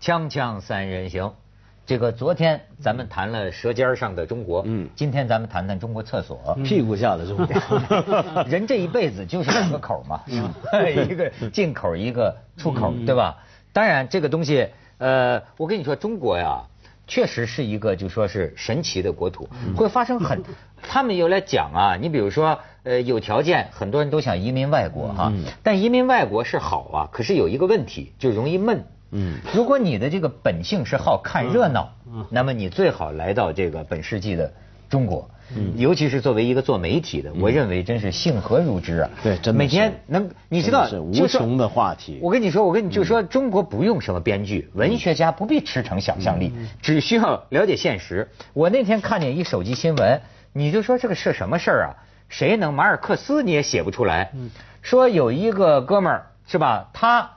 锵锵三人行，这个昨天咱们谈了舌尖上的中国，嗯，今天咱们谈谈中国厕所，屁股下的中国。人这一辈子就是两个口嘛，一个进口，一个出口，对吧？当然这个东西，呃，我跟你说，中国呀，确实是一个就说是神奇的国土，会发生很，他们又来讲啊，你比如说，呃，有条件，很多人都想移民外国哈，但移民外国是好啊，可是有一个问题，就容易闷。嗯，如果你的这个本性是好看热闹，那么你最好来到这个本世纪的中国，嗯，尤其是作为一个做媒体的，我认为真是幸何如之啊！对，真的每天能，你知道，是无穷的话题。我跟你说，我跟你就说，中国不用什么编剧，文学家不必驰骋想象力，只需要了解现实。我那天看见一手机新闻，你就说这个是什么事儿啊？谁能马尔克斯你也写不出来？说有一个哥们儿是吧？他。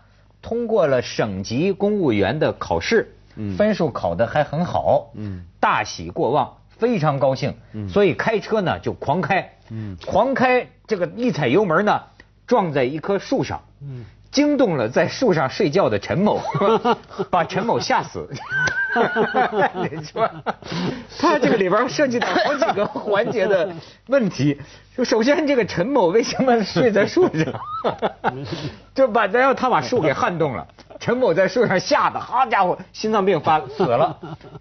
通过了省级公务员的考试，分数考得还很好，大喜过望，非常高兴，所以开车呢就狂开，狂开这个一踩油门呢撞在一棵树上。惊动了在树上睡觉的陈某，把陈某吓死。你说，他这个里边涉及到好几个环节的问题。就首先，这个陈某为什么睡在树上？就把然后他把树给撼动了。陈某在树上吓得，好家伙，心脏病发死了。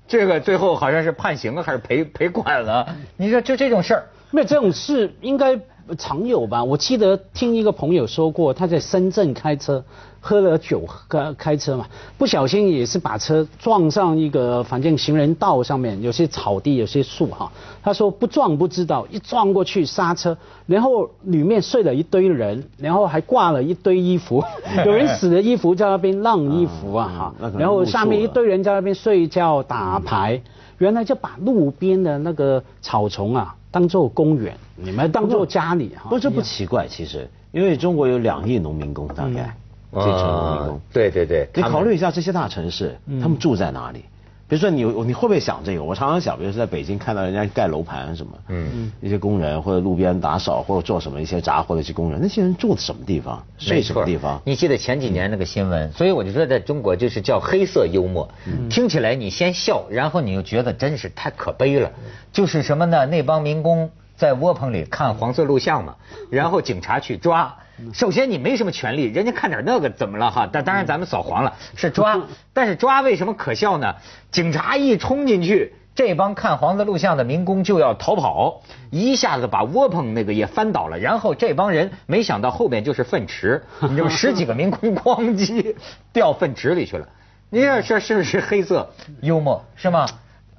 这个最后好像是判刑了还是赔赔款了？你说就这种事儿，那这种事应该。常有吧，我记得听一个朋友说过，他在深圳开车，喝了酒开开车嘛，不小心也是把车撞上一个反正行人道上面，有些草地，有些树哈。他说不撞不知道，一撞过去刹车，然后里面睡了一堆人，然后还挂了一堆衣服，有人死的衣服在那边晾衣服啊哈，然后下面一堆人在那边睡觉打牌，原来就把路边的那个草丛啊。当做公园，你们当做家里哈，不这不奇怪，其实因为中国有两亿农民工，大概进城农民工，对对对，你考虑一下这些大城市，他们住在哪里？比如说你你会不会想这个？我常常想，比如说在北京看到人家盖楼盘什么，嗯，一些工人或者路边打扫或者做什么一些杂活的一些工人，那些人住的什么地方？睡什么地方？你记得前几年那个新闻？所以我就说，在中国就是叫黑色幽默，听起来你先笑，然后你又觉得真是太可悲了。就是什么呢？那帮民工在窝棚里看黄色录像嘛，然后警察去抓。首先你没什么权利，人家看点那个怎么了哈？但当然咱们扫黄了，是抓。但是抓为什么可笑呢？警察一冲进去，这帮看黄色录像的民工就要逃跑，一下子把窝棚那个也翻倒了。然后这帮人没想到后面就是粪池，你这么十几个民工咣叽掉粪池里去了。你说这是不是黑色幽默是吗？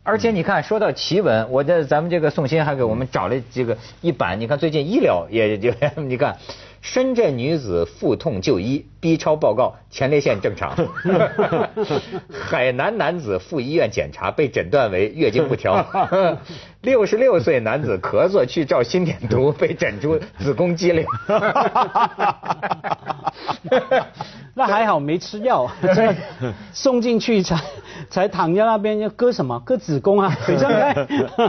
而且你看，说到奇闻，我这咱们这个宋鑫还给我们找了这个一版。你看最近医疗也就 你看。深圳女子腹痛就医，B 超报告前列腺正常。海南男子赴医院检查，被诊断为月经不调。六十六岁男子咳嗽去照心电图，被诊出子宫肌瘤。那还好没吃药，送进去才才躺在那边要割什么？割子宫啊？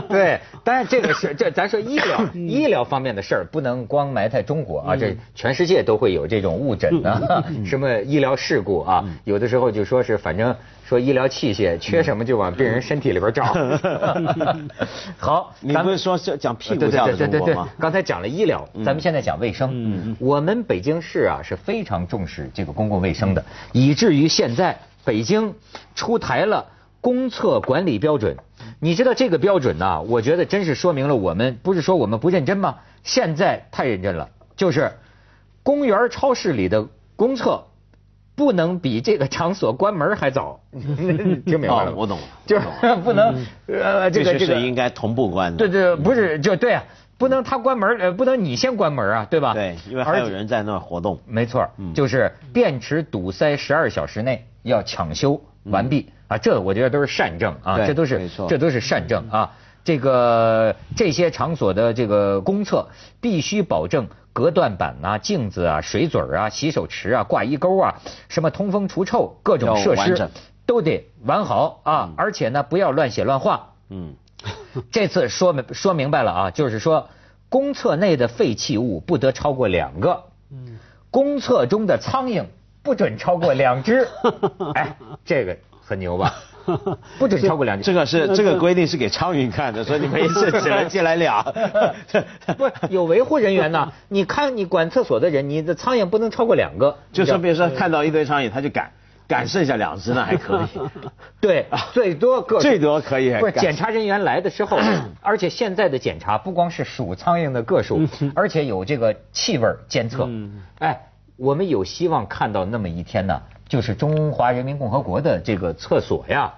对，当然这个是这咱说医疗医疗方面的事儿，不能光埋汰中国啊，这全世界都会有这种误诊的，什么医疗事故啊，有的时候就说是反正说医疗器械缺什么就往病人身体里边照。好，你不是说讲屁股掉的中国吗？刚才讲了医疗，咱们现在讲卫生。我们北京市啊是非常重视这个公共。卫生的，以至于现在北京出台了公厕管理标准。你知道这个标准呢？我觉得真是说明了我们不是说我们不认真吗？现在太认真了，就是公园、超市里的公厕不能比这个场所关门还早。听明白了？我懂了，就是 不能呃，这个这个应该同步关。对对，不是就对啊。不能他关门，呃，不能你先关门啊，对吧？对，因为还有人在那活动。没错，就是电池堵塞十二小时内要抢修完毕啊，这我觉得都是善政啊，这都是这都是善政啊。这个这些场所的这个公厕必须保证隔断板啊、镜子啊、水嘴啊、洗手池啊、挂衣钩啊，什么通风除臭各种设施都得完好啊，而且呢不要乱写乱画。嗯。这次说明说明白了啊，就是说公厕内的废弃物不得超过两个，嗯公厕中的苍蝇不准超过两只。哎，这个很牛吧？不准超过两斤。这个是这个规定是给苍蝇看的，说你没事只能进来俩。不是有维护人员呢？你看你管厕所的人，你的苍蝇不能超过两个。就是比如说看到一堆苍蝇，他就赶赶剩下两只呢，还可以。对，最多个最多可以。不是检查人员来的时候，而且现在的检查不光是数苍蝇的个数，而且有这个气味监测。哎，我们有希望看到那么一天呢。就是中华人民共和国的这个厕所呀，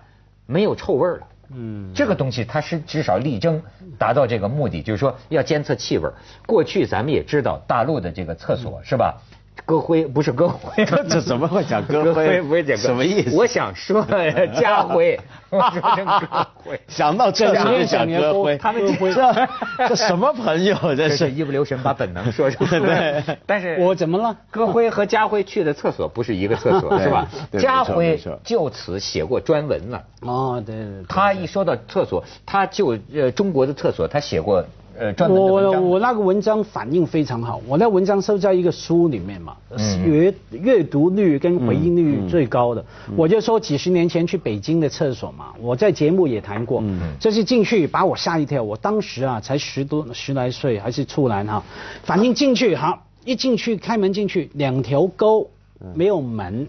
没有臭味了。嗯，这个东西它是至少力争达到这个目的，就是说要监测气味。过去咱们也知道大陆的这个厕所是吧？搁灰不是歌辉，这怎么会讲歌辉？不是讲什么意思？我想说 家灰，我说成搁灰。想到这就想搁灰，他们这这什么朋友？这是一不留神把本能说出来。对，但是我怎么了？歌辉和家辉去的厕所不是一个厕所是吧？家辉就此写过专文了。哦，对对。他一说到厕所，他就呃中国的厕所，他写过。呃，我我我那个文章反应非常好，我那文章收在一个书里面嘛，阅阅读率跟回应率最高的，我就说几十年前去北京的厕所嘛，我在节目也谈过，这是进去把我吓一跳，我当时啊才十多十来岁，还是处男哈，反应进去好一进去开门进去两条沟没有门。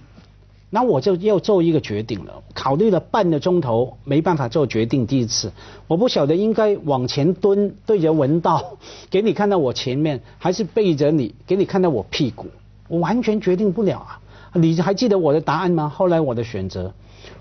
那我就要做一个决定了，考虑了半个钟头，没办法做决定。第一次，我不晓得应该往前蹲对着文道，给你看到我前面，还是背着你给你看到我屁股，我完全决定不了啊！你还记得我的答案吗？后来我的选择，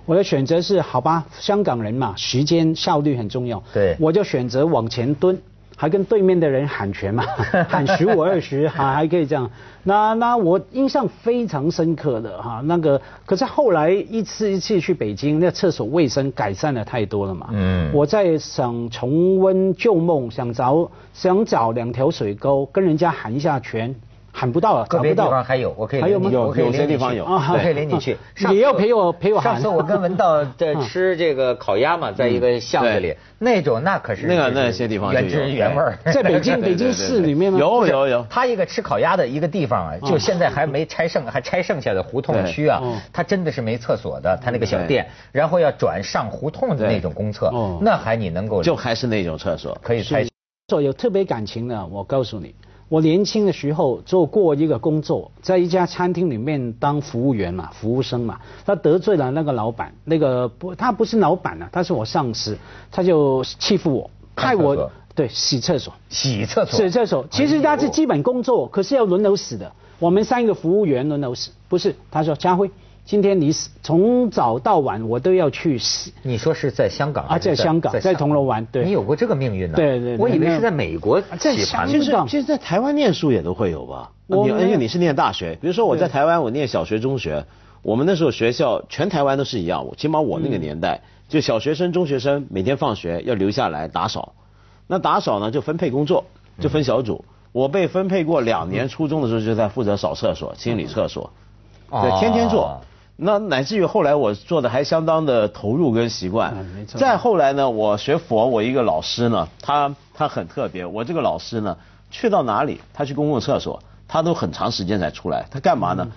我的选择是好吧，香港人嘛，时间效率很重要，对，我就选择往前蹲。还跟对面的人喊拳嘛，喊十五二十，还还可以这样。那那我印象非常深刻的哈，那个可是后来一次一次去北京，那厕所卫生改善了太多了嘛。嗯。我在想重温旧梦，想找想找两条水沟，跟人家喊一下拳。喊不到啊，个别地方还有，我可以还有吗？有有些地方有，我可以领你去。也要陪我陪我上次我跟文道 在吃这个烤鸭嘛，在一个巷子里，那种那可是那个那些地方原汁原味儿。在北京 北京市里面吗？有有有。他一个吃烤鸭的一个地方啊，就现在还没拆剩，还拆剩下的胡同区啊，他真的是没厕所的，他那个小店，然后要转上胡同的那种公厕，那还你能够就还是那种厕所。可以拆。所有特别感情的，我告诉你。我年轻的时候做过一个工作，在一家餐厅里面当服务员嘛，服务生嘛。他得罪了那个老板，那个不，他不是老板啊，他是我上司，他就欺负我，害我对洗厕所，洗厕所，洗厕所。其实他是基本工作，可是要轮流死的。我们三个服务员轮流死，不是？他说家辉。今天你从早到晚我都要去洗。你说是在香港啊？在香港，在铜锣湾。对。你有过这个命运呢？对对。我以为是在美国。在香港。其实，在台湾念书也都会有吧？你因为你是念大学，比如说我在台湾，我念小学、中学，我们那时候学校全台湾都是一样。起码我那个年代，就小学生、中学生每天放学要留下来打扫。那打扫呢，就分配工作，就分小组。我被分配过两年，初中的时候就在负责扫厕所、清理厕所，对，天天做。那乃至于后来我做的还相当的投入跟习惯。没错。再后来呢，我学佛，我一个老师呢，他他很特别。我这个老师呢，去到哪里，他去公共厕所，他都很长时间才出来。他干嘛呢？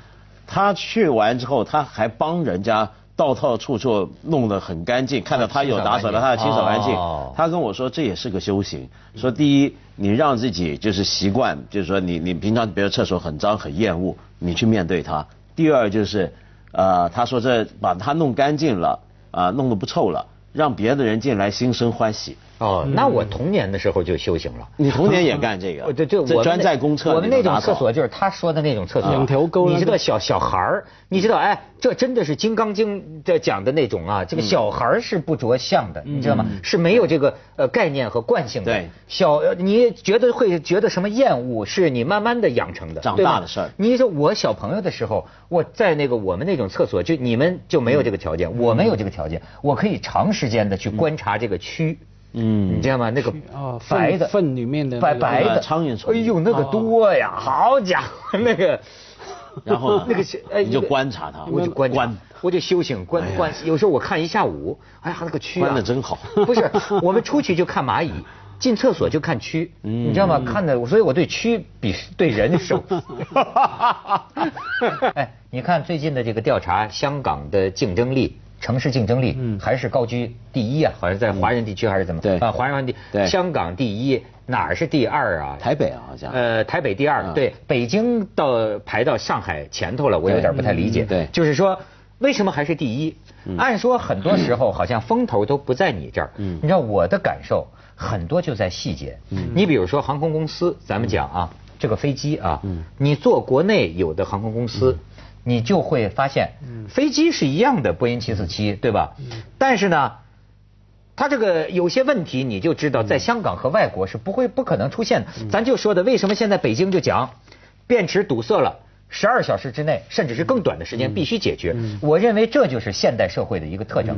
他去完之后，他还帮人家道套处处弄得很干净，看到他有打扫的，他要清扫干净。他跟我说，这也是个修行。说第一，你让自己就是习惯，就是说你你平常比如厕所很脏很厌恶，你去面对它。第二就是。呃，他说这把它弄干净了，啊，弄得不臭了，让别的人进来心生欢喜。哦，那我童年的时候就修行了。你童年也干这个？对，就我专在公厕。我们那种厕所就是他说的那种厕所。两条沟。你知道小小孩儿，你知道哎，这真的是《金刚经》的讲的那种啊，这个小孩儿是不着相的，你知道吗？是没有这个呃概念和惯性的。对。小，你觉得会觉得什么厌恶，是你慢慢的养成的。长大的事儿。你说我小朋友的时候，我在那个我们那种厕所，就你们就没有这个条件，我们有这个条件，我可以长时间的去观察这个蛆。嗯，你知道吗？那个哦白的粪里面的白白的苍蝇虫，哎呦，那个多呀！好家伙，那个，然后 那个你就观察它，我就观察，我就修行观观。有时候我看一下午，哎呀，那个蛆观的真好。不是，我们出去就看蚂蚁，进厕所就看蛆，你知道吗？看的，所以我对蛆比对人熟。哎，你看最近的这个调查，香港的竞争力。城市竞争力还是高居第一啊，好像在华人地区还是怎么？对啊，华人地，对香港第一，哪儿是第二啊？台北啊，好像。呃，台北第二，对，北京到排到上海前头了，我有点不太理解。对，就是说为什么还是第一？按说很多时候好像风头都不在你这儿。嗯，你知道我的感受很多就在细节。嗯，你比如说航空公司，咱们讲啊，这个飞机啊，嗯，你坐国内有的航空公司。你就会发现，飞机是一样的波音七四七，对吧？但是呢，它这个有些问题，你就知道在香港和外国是不会不可能出现的。咱就说的，为什么现在北京就讲，便池堵塞了，十二小时之内，甚至是更短的时间必须解决。我认为这就是现代社会的一个特征，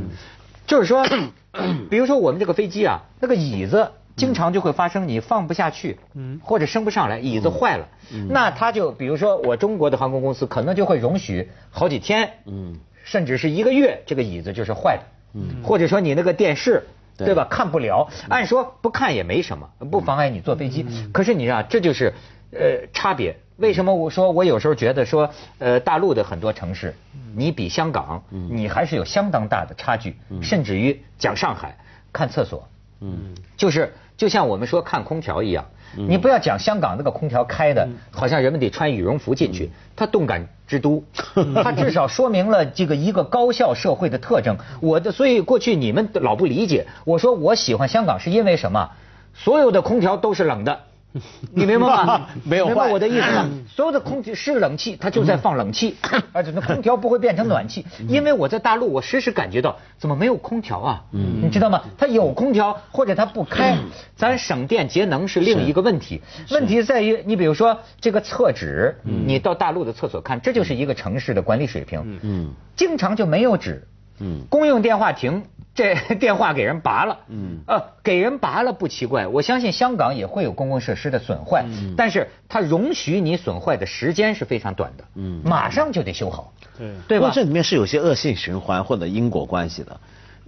就是说，比如说我们这个飞机啊，那个椅子。经常就会发生你放不下去，嗯，或者升不上来，椅子坏了，嗯，那他就比如说我中国的航空公司可能就会容许好几天，嗯，甚至是一个月，这个椅子就是坏的，嗯，或者说你那个电视，对。吧，看不了，按说不看也没什么，不妨碍你坐飞机，可是你知道这就是呃差别，为什么我说我有时候觉得说呃大陆的很多城市，你比香港，你还是有相当大的差距，甚至于讲上海看厕所，嗯，就是。就像我们说看空调一样，你不要讲香港那个空调开的，好像人们得穿羽绒服进去。它动感之都，它至少说明了这个一个高效社会的特征。我的所以过去你们老不理解，我说我喜欢香港是因为什么？所有的空调都是冷的。你明白吗？没有明白我的意思吗？所有的空气是冷气，它就在放冷气，而且那空调不会变成暖气。因为我在大陆，我时时感觉到怎么没有空调啊？你知道吗？它有空调或者它不开，咱省电节能是另一个问题。问题在于，你比如说这个厕纸，你到大陆的厕所看，这就是一个城市的管理水平。嗯，经常就没有纸。嗯，公用电话亭。这 电话给人拔了，嗯，呃，给人拔了不奇怪，我相信香港也会有公共设施的损坏，嗯，但是它容许你损坏的时间是非常短的，嗯，马上就得修好，对，对吧？这里面是有些恶性循环或者因果关系的，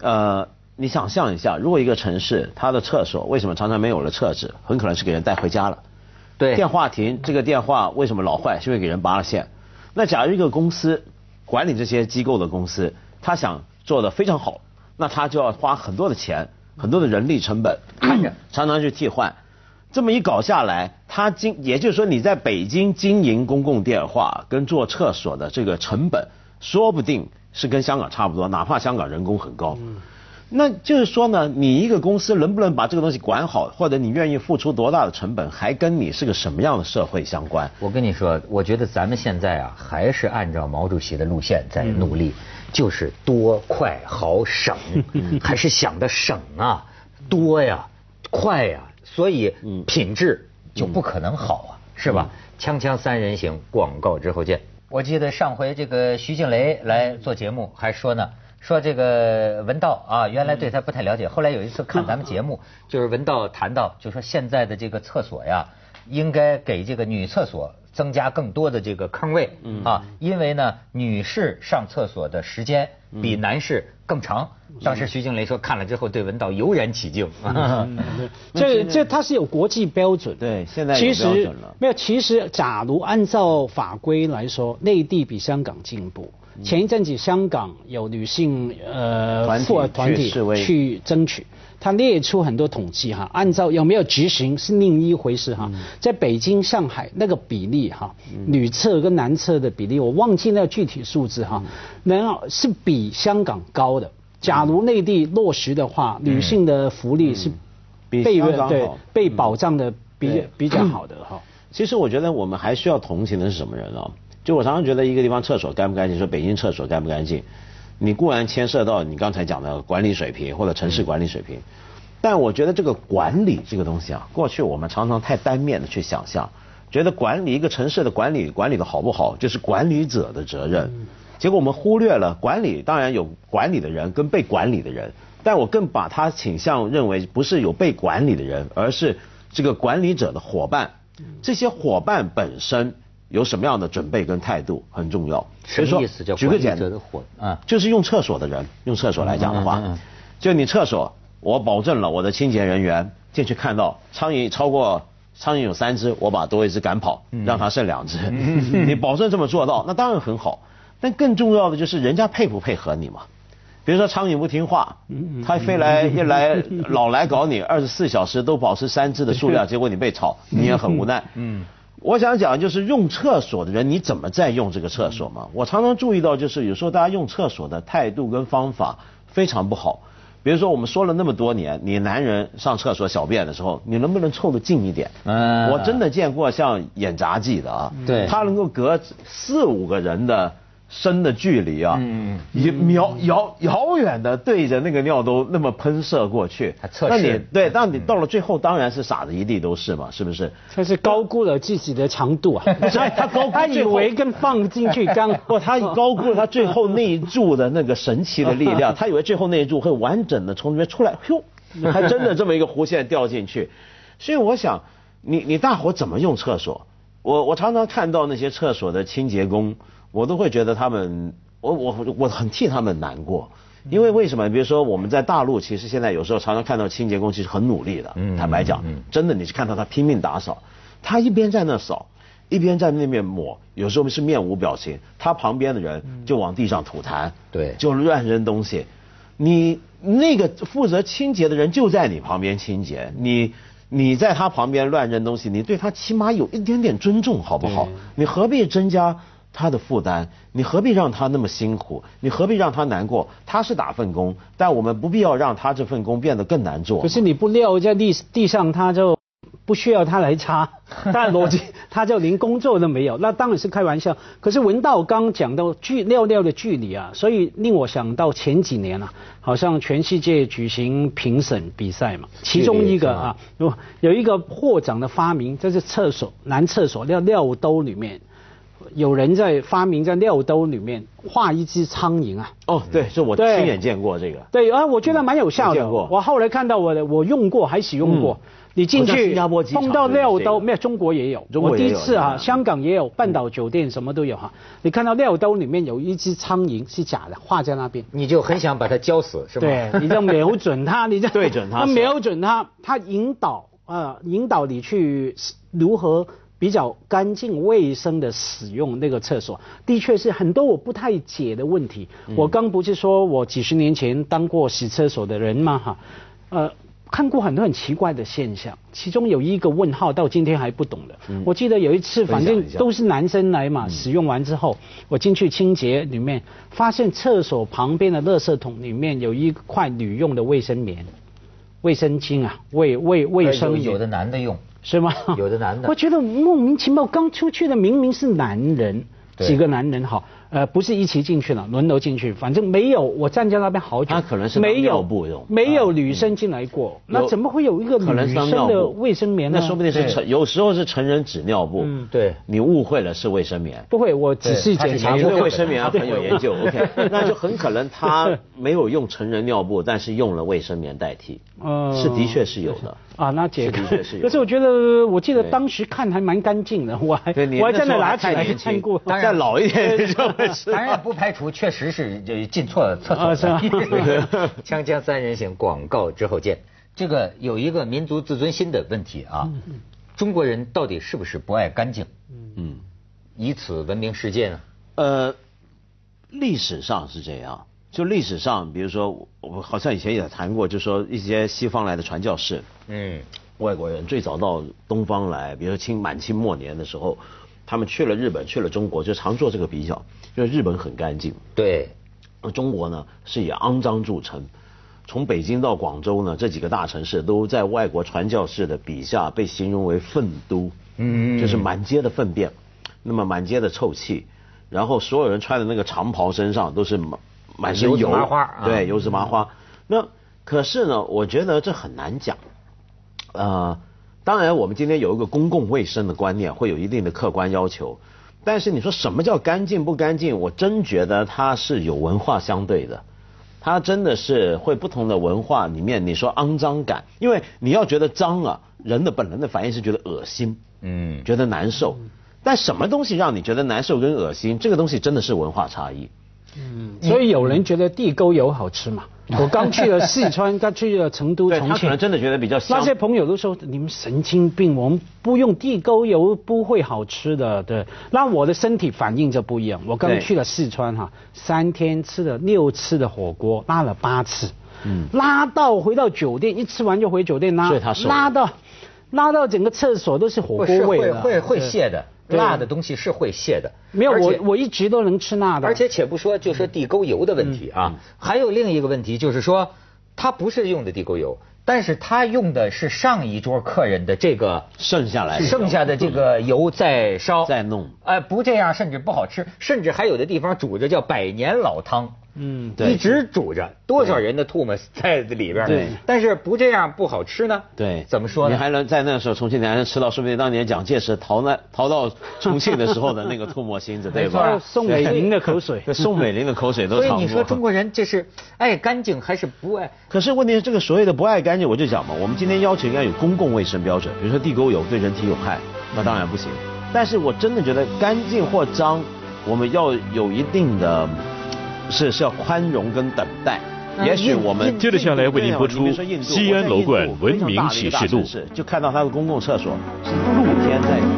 呃，你想象一下，如果一个城市它的厕所为什么常常没有了厕纸，很可能是给人带回家了，对，电话亭这个电话为什么老坏，是因为给人拔了线，那假如一个公司管理这些机构的公司，他想做的非常好。那他就要花很多的钱，很多的人力成本，看着常常去替换，这么一搞下来，他经也就是说你在北京经营公共电话跟做厕所的这个成本，说不定是跟香港差不多，哪怕香港人工很高。那就是说呢，你一个公司能不能把这个东西管好，或者你愿意付出多大的成本，还跟你是个什么样的社会相关。我跟你说，我觉得咱们现在啊，还是按照毛主席的路线在努力。就是多快好省，还是想的省啊，多呀，快呀，所以品质就不可能好啊，是吧？锵锵三人行，广告之后见。我记得上回这个徐静蕾来做节目，还说呢，说这个文道啊，原来对他不太了解，后来有一次看咱们节目，就是文道谈到，就说现在的这个厕所呀，应该给这个女厕所。增加更多的这个坑位啊，因为呢，女士上厕所的时间比男士更长。当时徐静蕾说看了之后对文道油然起敬。这这它是有国际标准。对，现在其实。没有，其实假如按照法规来说，内地比香港进步。前一阵子香港有女性呃团体去争取。他列出很多统计哈，按照有没有执行是另一回事哈。在北京、上海那个比例哈，女厕跟男厕的比例我忘记那具体数字哈，然后是比香港高的。假如内地落实的话，女性的福利是被对被保障的比比较好的哈。其实我觉得我们还需要同情的是什么人啊？就我常常觉得一个地方厕所干不干净，说北京厕所干不干净。你固然牵涉到你刚才讲的管理水平或者城市管理水平，但我觉得这个管理这个东西啊，过去我们常常太单面的去想象，觉得管理一个城市的管理管理的好不好，就是管理者的责任。结果我们忽略了管理，当然有管理的人跟被管理的人，但我更把它倾向认为不是有被管理的人，而是这个管理者的伙伴。这些伙伴本身。有什么样的准备跟态度很重要。什么意思？叫举个简单的就是用厕所的人，用厕所来讲的话，就你厕所，我保证了我的清洁人员进去看到苍蝇超过苍蝇有三只，我把多一只赶跑，让它剩两只。你保证这么做到，那当然很好。但更重要的就是人家配不配合你嘛？比如说苍蝇不听话，它飞来一来老来搞你，二十四小时都保持三只的数量，结果你被炒，你也很无奈。嗯，我想讲就是用厕所的人，你怎么在用这个厕所嘛？我常常注意到，就是有时候大家用厕所的态度跟方法非常不好。比如说我们说了那么多年，你男人上厕所小便的时候，你能不能凑得近一点？嗯，我真的见过像演杂技的啊，对，他能够隔四五个人的。深的距离啊，遥遥遥远的对着那个尿兜那么喷射过去，那你对，那你到了最后当然是洒的一地都是嘛，是不是？他是高估了自己的长度啊，他高他以为跟放进去刚，不，他高估了他最后那一柱的那个神奇的力量，他以为最后那一柱会完整的从里面出来，哟，还真的这么一个弧线掉进去，所以我想，你你大伙怎么用厕所？我我常常看到那些厕所的清洁工。我都会觉得他们，我我我很替他们难过，因为为什么？比如说我们在大陆，其实现在有时候常常看到清洁工其实很努力的，坦白讲，真的你是看到他拼命打扫，他一边在那扫，一边在那边抹，有时候是面无表情，他旁边的人就往地上吐痰，对，就乱扔东西，你那个负责清洁的人就在你旁边清洁，你你在他旁边乱扔东西，你对他起码有一点点尊重好不好？你何必增加？他的负担，你何必让他那么辛苦？你何必让他难过？他是打份工，但我们不必要让他这份工变得更难做。可是你不撂在地地上，他就不需要他来擦。但逻辑，他就连工作都没有。那当然是开玩笑。可是文道刚讲到距尿尿的距离啊，所以令我想到前几年啊，好像全世界举行评审比赛嘛，其中一个啊，有有一个获奖的发明，就是厕所男厕所尿尿兜里面。有人在发明在尿兜里面画一只苍蝇啊！哦，对，是我亲眼见过这个。对啊，我觉得蛮有效的。我后来看到我的，我用过，还使用过。你进去碰到尿兜，没有？中国也有。我第一次啊，香港也有，半岛酒店什么都有哈。你看到尿兜里面有一只苍蝇是假的，画在那边，你就很想把它浇死，是吧？对，你就瞄准它，你就对准它，瞄准它，它引导啊，引导你去如何。比较干净卫生的使用那个厕所，的确是很多我不太解的问题。我刚不是说我几十年前当过洗厕所的人吗？哈，呃，看过很多很奇怪的现象，其中有一个问号到今天还不懂的。我记得有一次，反正都是男生来嘛，使用完之后，我进去清洁里面，发现厕所旁边的垃圾桶里面有一块女用的卫生棉、卫生巾啊，卫卫卫生有的男的用。是吗？有的男的，我觉得莫名其妙，刚出去的明明是男人，几个男人哈。呃，不是一起进去了，轮流进去，反正没有。我站在那边好久，他可能是没有布用，没有女生进来过。那怎么会有一个女生的卫生棉呢？那说不定是成，有时候是成人纸尿布。嗯，对，你误会了是卫生棉。不会，我仔细检查过卫生棉很有研究。OK，那就很可能他没有用成人尿布，但是用了卫生棉代替。嗯，是的确是有的。啊，那解的确是有。可是我觉得，我记得当时看还蛮干净的，我还我还真的拿起来看过。再老一点。当然不排除确实是就进错厕所。是 锵锵三人行广告之后见。这个有一个民族自尊心的问题啊，中国人到底是不是不爱干净？嗯，以此闻名世界呢？呃，历史上是这样。就历史上，比如说我好像以前也谈过，就说一些西方来的传教士，嗯，外国人最早到东方来，比如说清满清末年的时候。他们去了日本，去了中国，就常做这个比较，因为日本很干净，对，而中国呢是以肮脏著称。从北京到广州呢，这几个大城市都在外国传教士的笔下被形容为粪都，嗯，就是满街的粪便，那么满街的臭气，然后所有人穿的那个长袍身上都是满满身油，麻花，对，油脂麻花。那可是呢，我觉得这很难讲，呃。当然，我们今天有一个公共卫生的观念，会有一定的客观要求。但是你说什么叫干净不干净？我真觉得它是有文化相对的，它真的是会不同的文化里面，你说肮脏感，因为你要觉得脏啊，人的本能的反应是觉得恶心，嗯，觉得难受。但什么东西让你觉得难受跟恶心？这个东西真的是文化差异。嗯，所以有人觉得地沟油好吃嘛？我刚去了四川，刚去了成都、重庆，他可能真的觉得比较香。那些朋友都说你们神经病，我们不用地沟油不会好吃的。对，那我的身体反应就不一样。我刚去了四川哈，三天吃了六次的火锅，拉了八次，嗯，拉到回到酒店，一吃完就回酒店拉，拉到拉到整个厕所都是火锅味会会会泄的。辣的东西是会泄的，没有我我一直都能吃辣的。而且且不说，就说地沟油的问题啊，还有另一个问题就是说，他不是用的地沟油，但是他用的是上一桌客人的这个剩下来剩下的这个油在烧。再弄，哎，不这样甚至不好吃，甚至还有的地方煮着叫百年老汤。嗯，对，一直煮着，多少人的唾沫在里边对，但是不这样不好吃呢。对，怎么说呢？你还能在那时候重庆，你还能吃到说不定当年蒋介石逃难逃到重庆的时候的那个唾沫星子，对吧？宋美龄的口水，宋美龄的口水都所以你说中国人这是爱干净还是不爱？可是问题是这个所谓的不爱干净，我就讲嘛，我们今天要求应该有公共卫生标准，比如说地沟油对人体有害，那当然不行。但是我真的觉得干净或脏，我们要有一定的。是是要宽容跟等待，也许我们接着下来为您播出西安楼冠文明启示录，就看到它的公共厕所是露天在。